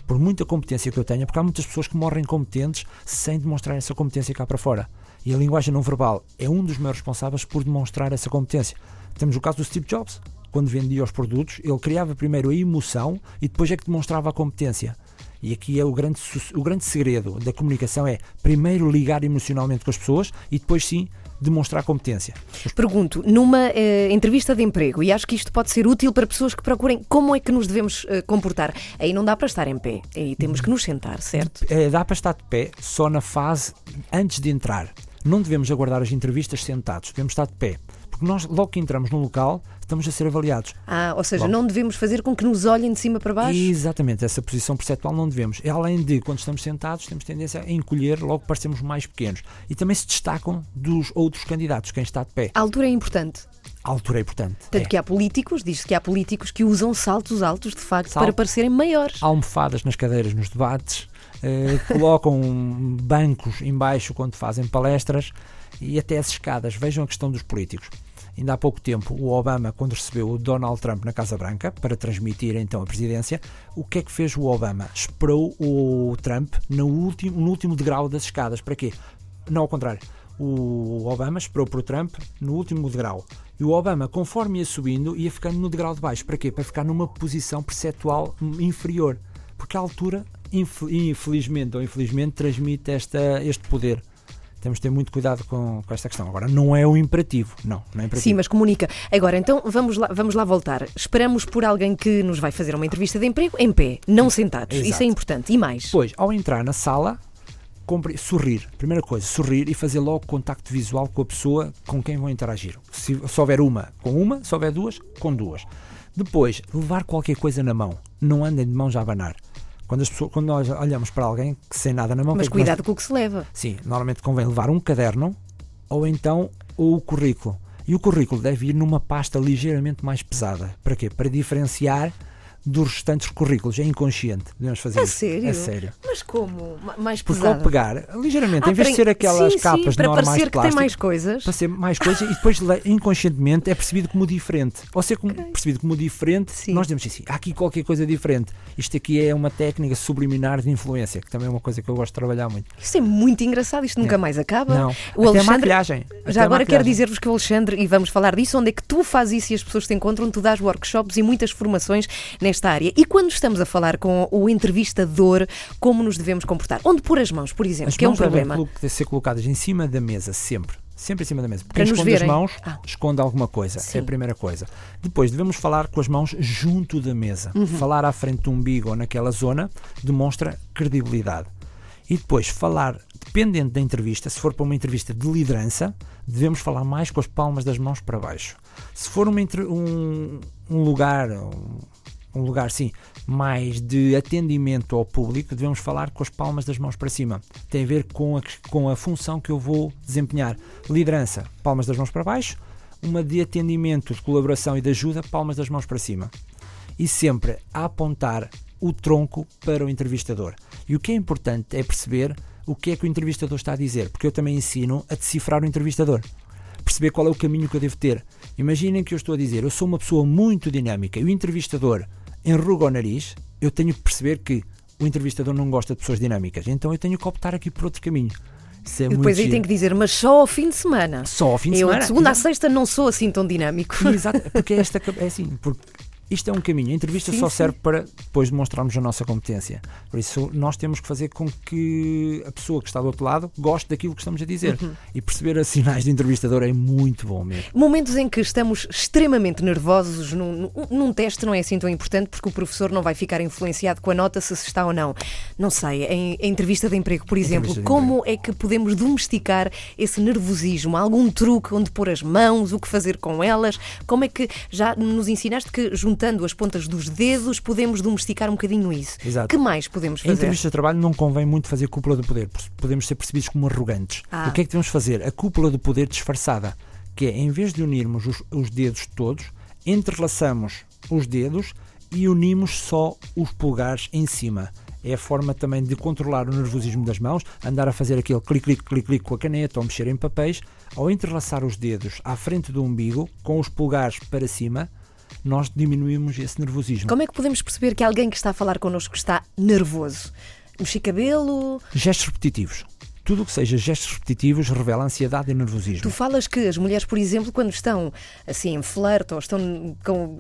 Por muita competência que eu tenha, porque há muitas pessoas que morrem competentes sem demonstrar essa competência cá para fora. E a linguagem não verbal é um dos meus responsáveis por demonstrar essa competência. Temos o caso do Steve Jobs. Quando vendia os produtos, ele criava primeiro a emoção e depois é que demonstrava a competência. E aqui é o grande, o grande segredo da comunicação é primeiro ligar emocionalmente com as pessoas e depois sim demonstrar competência. Pergunto, numa eh, entrevista de emprego, e acho que isto pode ser útil para pessoas que procurem como é que nos devemos eh, comportar. Aí não dá para estar em pé, aí temos que nos sentar, certo? É, dá para estar de pé só na fase antes de entrar. Não devemos aguardar as entrevistas sentados, devemos estar de pé. Porque nós, logo que entramos no local, estamos a ser avaliados. Ah, ou seja, Bom. não devemos fazer com que nos olhem de cima para baixo? Exatamente, essa posição perceptual não devemos. E Além de, quando estamos sentados, temos tendência a encolher, logo parecemos mais pequenos. E também se destacam dos outros candidatos, quem está de pé. A altura é importante. A altura é importante. Tanto É. que há políticos, diz-se que há políticos que usam saltos altos, de facto, Salto. para parecerem maiores. almofadas nas cadeiras nos debates, eh, [laughs] colocam bancos em baixo quando fazem palestras e até as escadas. Vejam a questão dos políticos. Ainda há pouco tempo, o Obama, quando recebeu o Donald Trump na Casa Branca para transmitir então a presidência, o que é que fez o Obama? Esperou o Trump no último, no último degrau das escadas. Para quê? Não ao contrário. O Obama esperou por o Trump no último degrau. E o Obama, conforme ia subindo, ia ficando no degrau de baixo. Para quê? Para ficar numa posição perceptual inferior. Porque a altura, infel- infelizmente ou infelizmente, transmite esta, este poder. Temos de ter muito cuidado com, com esta questão. Agora, não é o imperativo. Não, não é imperativo. Sim, mas comunica. Agora, então, vamos lá, vamos lá voltar. Esperamos por alguém que nos vai fazer uma entrevista de emprego em pé, não sentados. Isso Exato. é importante. E mais? Depois, ao entrar na sala, compre- sorrir. Primeira coisa, sorrir e fazer logo contacto visual com a pessoa com quem vão interagir. Se, se houver uma, com uma. Se houver duas, com duas. Depois, levar qualquer coisa na mão. Não andem de mãos a abanar. Quando, as pessoas, quando nós olhamos para alguém que sem nada na mão... Mas é que nós- cuidado com o que se leva. Sim, normalmente convém levar um caderno ou então o currículo. E o currículo deve ir numa pasta ligeiramente mais pesada. Para quê? Para diferenciar dos restantes currículos. É inconsciente. Devemos fazer A isso. sério? É sério. Mas como? Ma- Mais Porque ao pesado? pegar, ligeiramente, Ah, em vez de ser aquelas sim, capas sim, normais parecer de que tem mais coisas. para ser mais coisa e depois inconscientemente é percebido como diferente. Ao ser como- percebido como diferente, Sim. nós dizemos assim: há aqui qualquer coisa diferente. Isto aqui é uma técnica subliminar de influência, que também é uma coisa que eu gosto de trabalhar muito. Isso é muito engraçado, isto nunca mais acaba. Não, O até a Alexandre, maquilhagem. já a agora quero maquilhagem. dizer-vos que o Alexandre, e vamos falar disso, onde é que tu fazes isso e as pessoas te encontram, tu dás workshops e muitas formações nesta área. E quando estamos a falar com o entrevistador, como nos devemos comportar? Onde pôr as mãos, por exemplo, As que é um devem problema. colo- ser colocadas em cima da mesa, sempre. Sempre em cima da mesa. Porque Para quem esconde verem. as mãos, Ah. esconde alguma coisa. Sim. É a primeira coisa. Depois, devemos falar com as mãos junto da mesa. Uhum. Falar à frente do umbigo ou naquela zona demonstra credibilidade. E depois, falar, dependendo da entrevista, se for para uma entrevista de liderança, devemos falar mais com as palmas das mãos para baixo. Se for uma um, um lugar, um, um lugar sim, mais de atendimento ao público, devemos falar com as palmas das mãos para cima. Tem a ver com a, com a função que eu vou desempenhar. Liderança, palmas das mãos para baixo. Uma de atendimento, de colaboração e de ajuda, palmas das mãos para cima. e sempre a apontar o tronco para o entrevistador. E o que é importante é perceber o que é que o entrevistador está a dizer, porque eu também ensino a decifrar o entrevistador. Perceber qual é o caminho que eu devo ter. Imaginem que eu estou a dizer, eu sou uma pessoa muito dinâmica e o entrevistador enruga o nariz, eu tenho que perceber que o entrevistador não gosta de pessoas dinâmicas, então eu tenho que optar aqui por outro caminho. Isso é depois aí tem que dizer, mas só ao fim de semana. Só ao fim de eu, semana. de segunda à Exato. sexta, não sou assim tão dinâmico. Exato, porque é, esta, é assim, porque isto é um caminho. A entrevista Sim, só sim. serve para depois demonstrarmos a nossa competência. Por isso, nós temos que fazer com que a pessoa que está do outro lado goste daquilo que estamos a dizer. Uhum. E perceber as sinais de entrevistador é muito bom mesmo. Momentos em que estamos extremamente nervosos num, num- teste não é assim tão importante porque o professor não vai ficar influenciado com a nota se se está ou não. Não sei, em, em entrevista de emprego, por exemplo, de como é que podemos domesticar esse nervosismo? Há algum truque onde pôr as mãos, o que fazer com elas? Como é que já nos ensinaste que juntando as pontas dos dedos podemos domesticar um bocadinho isso? Exato. Que mais podemos Em fazer? entrevista de trabalho não convém muito fazer cúpula do poder, porque podemos ser percebidos como arrogantes. Ah. O que é que devemos fazer? A cúpula do poder disfarçada, que é em vez de unirmos os, os dedos todos, entrelaçamos os dedos e unimos só os polegares em cima. É a forma também de controlar o nervosismo das mãos, andar a fazer aquele clique, clique, clique, clique com a caneta ou mexer em papéis. Ao entrelaçar os dedos à frente do umbigo, com os polegares para cima, nós diminuímos esse nervosismo. Como é que podemos perceber que alguém que está a falar connosco está nervoso? Mexer cabelo? Gestos repetitivos. Tudo o que seja gestos repetitivos revela ansiedade e nervosismo. Tu falas que as mulheres, por exemplo, quando estão assim em flerte ou estão com.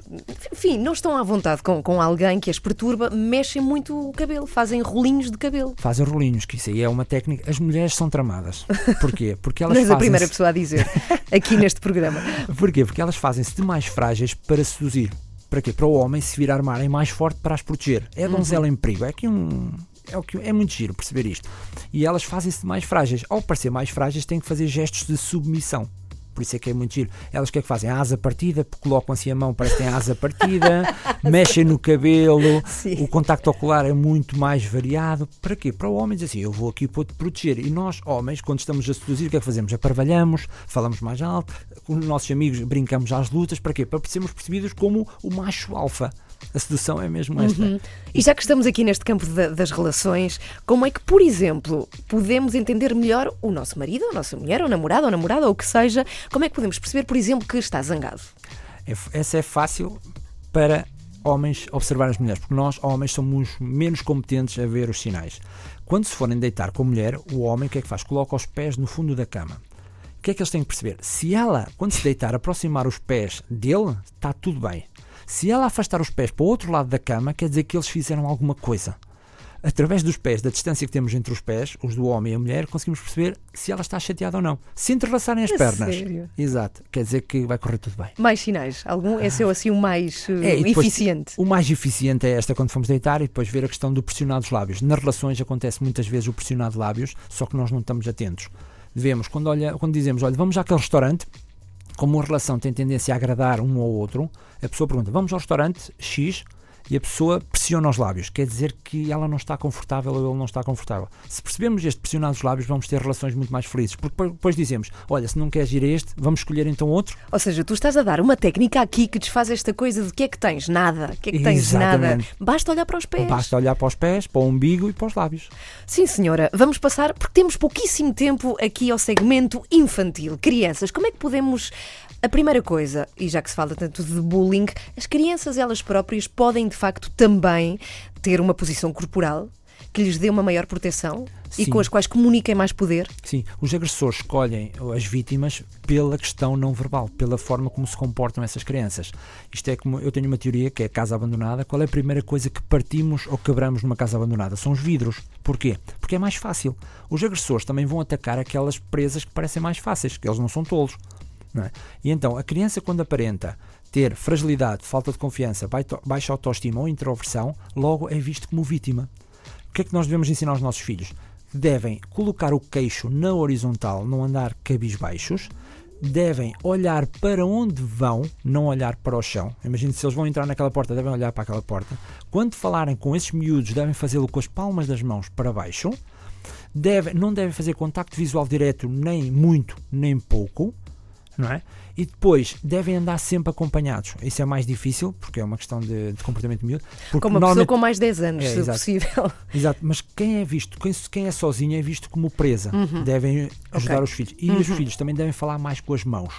Enfim, não estão à vontade com, com alguém que as perturba, mexem muito o cabelo, fazem rolinhos de cabelo. Fazem rolinhos, que isso aí é uma técnica. As mulheres são tramadas. [laughs] Porquê? Porque elas és a primeira pessoa a dizer aqui neste programa. [laughs] Porquê? Porque elas fazem-se de mais frágeis para seduzir. Para quê? Para o homem se vir armarem mais forte para as proteger. É a donzela em perigo. É aqui um. É, o que, é muito giro perceber isto. E elas fazem-se mais frágeis. Ao parecer mais frágeis, têm que fazer gestos de submissão. Por isso é que é muito giro. Elas o que é que fazem? A asa partida, colocam assim a mão, parece que têm asa partida, [laughs] mexem no cabelo, Sim. o contacto ocular é muito mais variado. Para quê? Para o homem dizer assim, eu vou aqui para te proteger. E nós, homens, quando estamos a seduzir, o que é que fazemos? Aparvalhamos, falamos mais alto, com os nossos amigos brincamos às lutas. Para quê? Para sermos percebidos como o macho alfa. A sedução é mesmo esta. E já que estamos aqui neste campo da- das relações, como é que, por exemplo, podemos entender melhor o nosso marido, a nossa mulher, ou namorado, ou namorada, ou o que seja? Como é que podemos perceber, por exemplo, que está zangado? É essa é fácil para homens observar as mulheres, porque nós, homens, somos menos competentes a ver os sinais. Quando se forem deitar com a mulher, o homem o que é que faz? Coloca os pés no fundo da cama. O que é que eles têm que perceber? Se ela, quando se deitar, aproximar os pés dele, está tudo bem. Se ela afastar os pés para o outro lado da cama, quer dizer que eles fizeram alguma coisa. Através dos pés, da distância que temos entre os pés, os do homem e a mulher, conseguimos perceber se ela está chateada ou não. Se entrelaçarem as pernas, sério? exato, quer dizer que vai correr tudo bem. Mais sinais? Algum? Esse é o, assim o mais uh, É, e depois, eficiente. O mais eficiente é esta quando fomos deitar e depois ver a questão do pressionar dos lábios. Nas relações acontece muitas vezes o pressionar de lábios, só que nós não estamos atentos. Devemos, quando, olha, quando dizemos, olha, vamos àquele restaurante, como uma relação tem tendência a agradar um ao outro, a pessoa pergunta, vamos ao restaurante X e a pessoa pressiona os lábios. Quer dizer que ela não está confortável ou ele não está confortável. Se percebermos este pressionar dos lábios, vamos ter relações muito mais felizes. Porque depois- dizemos, olha, se não queres ir a este, vamos escolher então outro. Ou seja, tu estás a dar uma técnica aqui que desfaz esta coisa de que é que tens? Nada. O que é que tens? Nada. Exatamente. Basta olhar para os pés. Basta olhar para os pés, para o umbigo e para os lábios. Sim, senhora. Vamos passar, porque temos pouquíssimo tempo aqui ao segmento infantil. Crianças, como é que podemos. A primeira coisa, e já que se fala tanto de bullying, as crianças elas próprias podem de facto também ter uma posição corporal que lhes dê uma maior proteção e Sim. com as quais comuniquem mais poder. Sim, os agressores escolhem as vítimas pela questão não verbal, pela forma como se comportam essas crianças. Isto é como eu tenho uma teoria que é a casa abandonada. Qual é a primeira coisa que partimos ou quebramos numa casa abandonada? São os vidros. Porquê? Porque é mais fácil. Os agressores também vão atacar aquelas presas que parecem mais fáceis, que eles não são tolos. É? E então, a criança, quando aparenta ter fragilidade, falta de confiança, baixa autoestima ou introversão, logo é visto como vítima. O que é que nós devemos ensinar aos nossos filhos? Devem colocar o queixo na horizontal, não andar cabisbaixos, devem olhar para onde vão, não olhar para o chão. Imagine se eles vão entrar naquela porta, devem olhar para aquela porta. Quando falarem com esses miúdos, devem fazê-lo com as palmas das mãos para baixo. Deve, não devem fazer contacto visual direto, nem muito, nem pouco. Não é? E depois devem andar sempre acompanhados. Isso é mais difícil, porque é uma questão de, de comportamento miúdo. Como uma pessoa com mais 10 anos, É, se exato. possível. [laughs] Exato, mas quem é visto, quem, quem é sozinho é visto como presa. Uhum. Devem ajudar os filhos. E os filhos também devem falar mais com as mãos.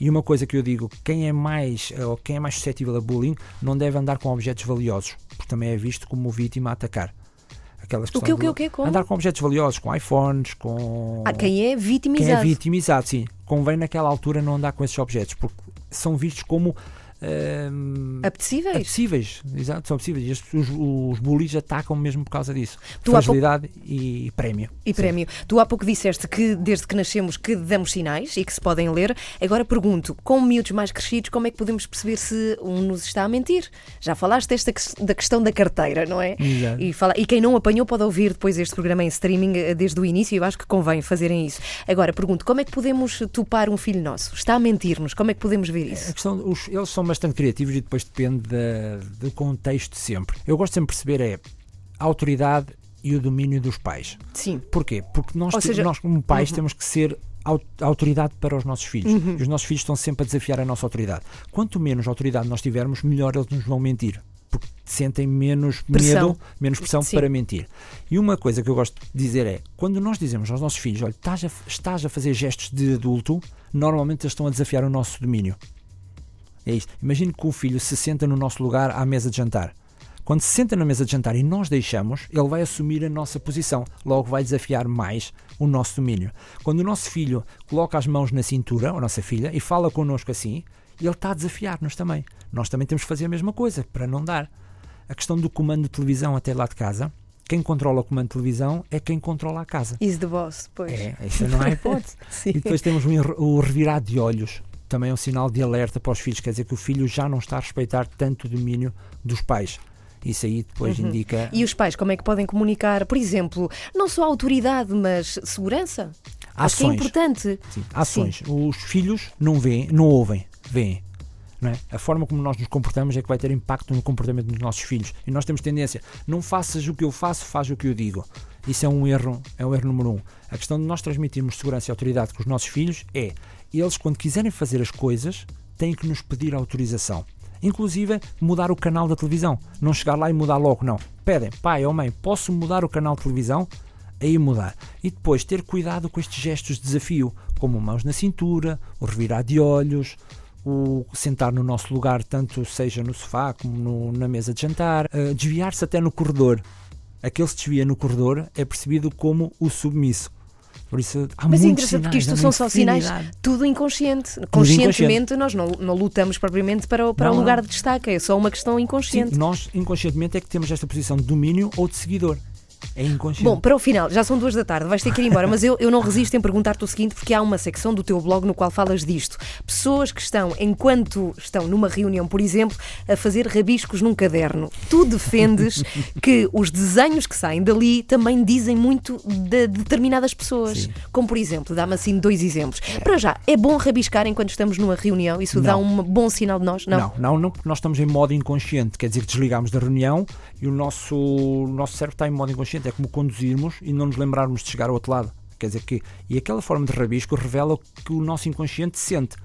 E uma coisa que eu digo, quem é mais eh, ou quem é mais suscetível a bullying não deve andar com objetos valiosos, porque também é visto como vítima a atacar. Aquelas O questões o do- o quê? Como? Andar com objetos valiosos, com iPhones, com Ah, quem é quem vitimizado. é vitimizado, sim. Convém naquela altura não andar com esses objetos, porque são vistos como ehm, Apetecíveis. Apetecíveis, exato, são apetecíveis. E as- os, os bullies atacam mesmo por causa disso. Tu Fragilidade e prémio. E prémio. Tu há pouco disseste que desde que nascemos que damos sinais e que se podem ler. Agora pergunto, com miúdos mais crescidos, como é que podemos perceber se um nos está a mentir? Já falaste desta da questão da carteira, não é? Exato. E, fala, e quem não apanhou pode ouvir depois este programa em streaming eh, desde o início e eu acho que convém fazerem isso. Agora pergunto, como é que podemos topar um filho nosso? Está a mentir-nos? Como é que podemos ver isso? questão, os- eles são bastante criativos e depois depende da- do contexto sempre. Eu gosto sempre de perceber é a autoridade e o domínio dos pais. Sim. Porquê? Porque nós, seja- nós como pais, temos que ser au- autoridade para os nossos filhos. E os nossos filhos estão sempre a desafiar a nossa autoridade. Quanto menos autoridade nós tivermos, melhor eles nos vão mentir. Porque sentem menos Pressão. medo, menos pressão Sim. para mentir. E uma coisa que eu gosto de dizer é: quando nós dizemos aos nossos filhos, olha, estás a, estás a fazer gestos de adulto, normalmente eles estão a desafiar o nosso domínio. É. Imagine que o filho se senta no nosso lugar à mesa de jantar. Quando se senta na mesa de jantar e nós deixamos, ele vai assumir a nossa posição, logo vai desafiar mais o nosso domínio. Quando o nosso filho coloca as mãos na cintura, a nossa filha, e fala connosco assim, ele está a desafiar-nos também. Nós também temos que fazer a mesma coisa, para não dar. A questão do comando de televisão até lá de casa, quem controla o comando de televisão é quem controla a casa. Is the boss, pois. É, isso não há [laughs] hipótese. Sim. E depois temos o revirar de olhos, também é um sinal de alerta para os filhos, quer dizer que o filho já não está a respeitar tanto o domínio dos pais. Isso aí depois indica. Uhum. E os pais, como é que podem comunicar, por exemplo, não só autoridade, mas segurança? Acho que é Ações. importante. Sim, ações. Os filhos não veem, não ouvem, veem. Não é? A forma como nós nos comportamos é que vai ter impacto no comportamento dos nossos filhos. E nós temos tendência, não faças o que eu faço, faz o que eu digo. Isso é um erro, é o erro número um. A questão de nós transmitirmos segurança e autoridade com os nossos filhos é, eles quando quiserem fazer as coisas, têm que nos pedir autorização. Inclusive mudar o canal da televisão. Não chegar lá e mudar logo, não. Pedem, pai ou mãe, posso mudar o canal de televisão? aí mudar. E depois ter cuidado com estes gestos de desafio, como mãos na cintura, o revirar de olhos, o sentar no nosso lugar, tanto seja no sofá como no- na mesa de jantar, eh, desviar-se até no corredor. Aquele que se desvia no corredor é percebido como o submisso. Por isso, há Mas é engraçado porque isto são só sinais, tudo inconsciente. inconsciente. Conscientemente nós não, não lutamos propriamente para, o- para Não, o não. lugar de destaque, é só uma questão Sim, inconsciente. nós inconscientemente é que temos esta posição de domínio ou de seguidor. É inconsciente. Bom, para o final, já são duas da tarde, vais ter que ir embora, mas eu, eu não resisto em perguntar-te o seguinte, porque há uma secção do teu blog no qual falas disto. Pessoas que estão, enquanto estão numa reunião, por exemplo, a fazer rabiscos num caderno. Tu defendes [laughs] que os desenhos que saem dali também dizem muito de determinadas pessoas. Sim. Como, por exemplo, dá-me assim dois exemplos. Para já, é bom rabiscar enquanto estamos numa reunião? Isso dá Não. um bom sinal de nós? Não, não, não, porque nós estamos em modo inconsciente, quer dizer que desligamos da reunião e o nosso, o nosso cérebro está em modo inconsciente, é como conduzirmos e não nos lembrarmos de chegar ao outro lado. Quer dizer que, e aquela forma de rabisco revela o que o nosso inconsciente sente.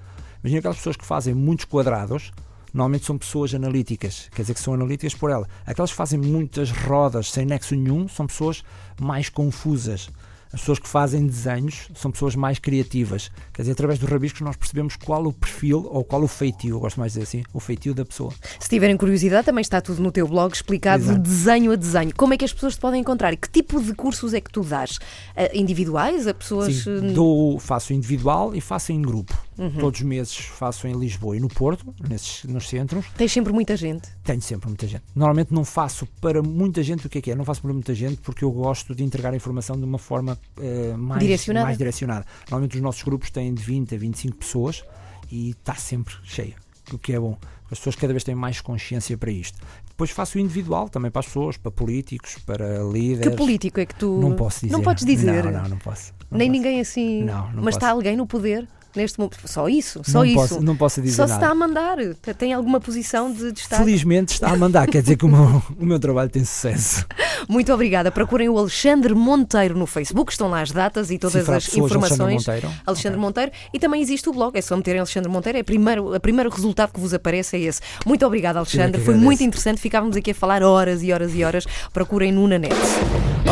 Imagina aquelas pessoas que fazem muitos quadrados, normalmente são pessoas analíticas, quer dizer que são analíticas por ela. Aquelas que fazem muitas rodas sem nexo nenhum são pessoas mais confusas. As pessoas que fazem desenhos são pessoas mais criativas. Quer dizer, através dos rabiscos nós percebemos qual o perfil ou qual o feitio, gosto mais de dizer assim, o feitio da pessoa. Se tiverem curiosidade, também está tudo no teu blog explicado de Exato. desenho a desenho. Como é que as pessoas te podem encontrar? E que tipo de cursos é que tu dás? Ah, individuais? A pessoas. Sim, eh, dou, faço individual e faço em grupo. Uhum. Todos os meses faço em Lisboa e no Porto, nesses, nos centros. Tens sempre muita gente. Tenho sempre muita gente. Normalmente não faço para muita gente o que é que é. Não faço para muita gente porque eu gosto de entregar a informação de uma forma eh, mais, Direcionada. mais direcionada. Normalmente os nossos grupos têm de 20 a 25 pessoas e está sempre cheio, o que é bom. As pessoas cada vez têm mais consciência para isto. Depois faço o individual também para as pessoas, para políticos, para Que líderes. político é que tu. Não posso dizer. Não podes dizer. Não, não, não posso. Não Nem posso. ninguém assim. Não, não Mas está posso. alguém no poder? Neste momento. Só isso, só não isso. Posso, não posso dizer só se nada. está a mandar. Tem alguma posição de destaque? Felizmente está a mandar, quer dizer que o meu, [laughs] o meu trabalho tem sucesso. Muito obrigada. Procurem o Alexandre Monteiro no Facebook, estão lá as datas e todas Cifrar as informações. Alexandre Monteiro. Alexandre Monteiro. E também existe o blog, é só meterem Alexandre Monteiro, é o primeiro, o primeiro resultado que vos aparece é esse. Muito obrigada, Alexandre. que Foi muito interessante, ficávamos aqui a falar horas e horas e horas. Procurem no na net.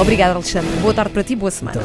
Obrigada, Alexandre. Boa tarde para ti, boa semana.